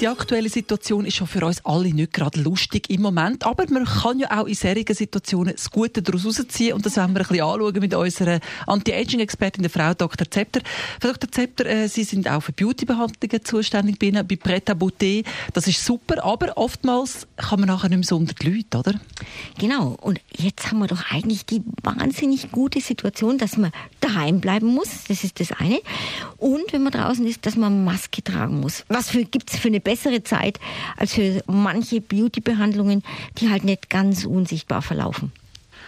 die aktuelle Situation ist schon für uns alle nicht gerade lustig im Moment, aber man kann ja auch in solchen Situationen das Gute daraus herausziehen und das wollen wir ein bisschen anschauen mit unserer Anti-Aging-Expertin, der Frau Dr. Zepter. Frau Dr. Zepter, äh, Sie sind auch für Beauty-Behandlungen zuständig bei, bei Pret Beauté. Das ist super, aber oftmals kann man nachher nicht mehr so unter die Leute, oder? Genau, und jetzt haben wir doch eigentlich die wahnsinnig gute Situation, dass man daheim bleiben muss, das ist das eine, und wenn man draußen ist, dass man Maske tragen muss. Was gibt es für eine bessere Zeit als für manche Beauty-Behandlungen, die halt nicht ganz unsichtbar verlaufen.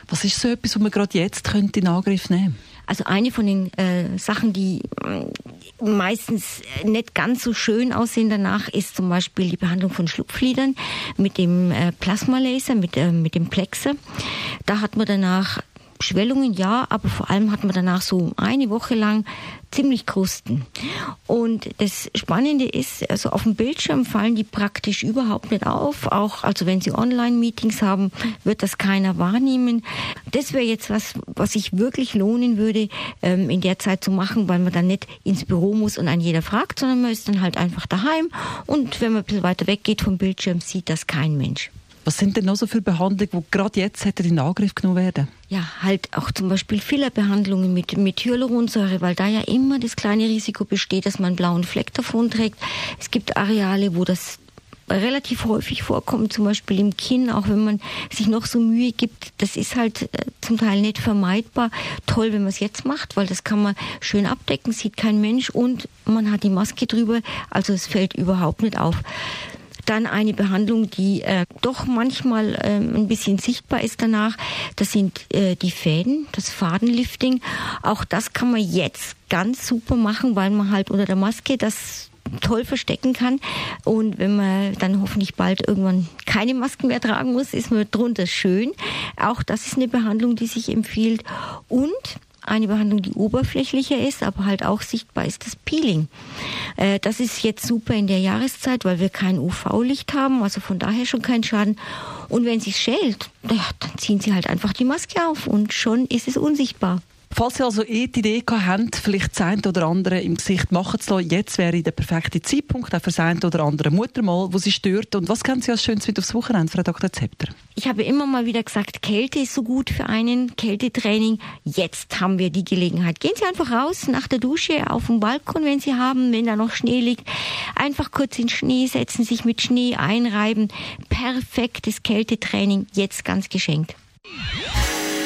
Was ist so etwas, was man gerade jetzt könnte in Angriff nehmen Also eine von den äh, Sachen, die äh, meistens nicht ganz so schön aussehen danach, ist zum Beispiel die Behandlung von Schlupflidern mit dem äh, Plasmalaser, mit, äh, mit dem Plexer. Da hat man danach Schwellungen ja, aber vor allem hat man danach so eine Woche lang ziemlich Krusten. Und das Spannende ist, also auf dem Bildschirm fallen die praktisch überhaupt nicht auf. Auch also wenn Sie Online-Meetings haben, wird das keiner wahrnehmen. Das wäre jetzt was, was sich wirklich lohnen würde, ähm, in der Zeit zu machen, weil man dann nicht ins Büro muss und an jeder fragt, sondern man ist dann halt einfach daheim. Und wenn man ein bisschen weiter weggeht vom Bildschirm, sieht das kein Mensch. Was sind denn noch so für Behandlungen, die gerade jetzt hätte in Angriff genommen werden? Ja, halt auch zum Beispiel Fillerbehandlungen mit, mit Hyaluronsäure, weil da ja immer das kleine Risiko besteht, dass man einen blauen Fleck davon trägt. Es gibt Areale, wo das relativ häufig vorkommt, zum Beispiel im Kinn, auch wenn man sich noch so Mühe gibt. Das ist halt äh, zum Teil nicht vermeidbar. Toll, wenn man es jetzt macht, weil das kann man schön abdecken, sieht kein Mensch und man hat die Maske drüber, also es fällt überhaupt nicht auf. Dann eine Behandlung, die äh, doch manchmal äh, ein bisschen sichtbar ist danach. Das sind äh, die Fäden, das Fadenlifting. Auch das kann man jetzt ganz super machen, weil man halt unter der Maske das toll verstecken kann. Und wenn man dann hoffentlich bald irgendwann keine Masken mehr tragen muss, ist man drunter schön. Auch das ist eine Behandlung, die sich empfiehlt. Und eine Behandlung, die oberflächlicher ist, aber halt auch sichtbar ist, das Peeling. Äh, das ist jetzt super in der Jahreszeit, weil wir kein UV-Licht haben, also von daher schon kein Schaden. Und wenn sie schält, dann ziehen sie halt einfach die Maske auf und schon ist es unsichtbar. Falls Sie also eh die Idee habt, vielleicht das eine oder andere im Gesicht machen zu lassen, jetzt wäre der perfekte Zeitpunkt auch für das eine oder andere Muttermal, wo Sie stört. Und was kennen Sie als Schönes mit aufs Wochenende, Frau Dr. Zepter? Ich habe immer mal wieder gesagt, Kälte ist so gut für einen, Kältetraining. Jetzt haben wir die Gelegenheit. Gehen Sie einfach raus nach der Dusche auf den Balkon, wenn Sie haben, wenn da noch Schnee liegt. Einfach kurz in Schnee setzen, sich mit Schnee einreiben. Perfektes Kältetraining, jetzt ganz geschenkt.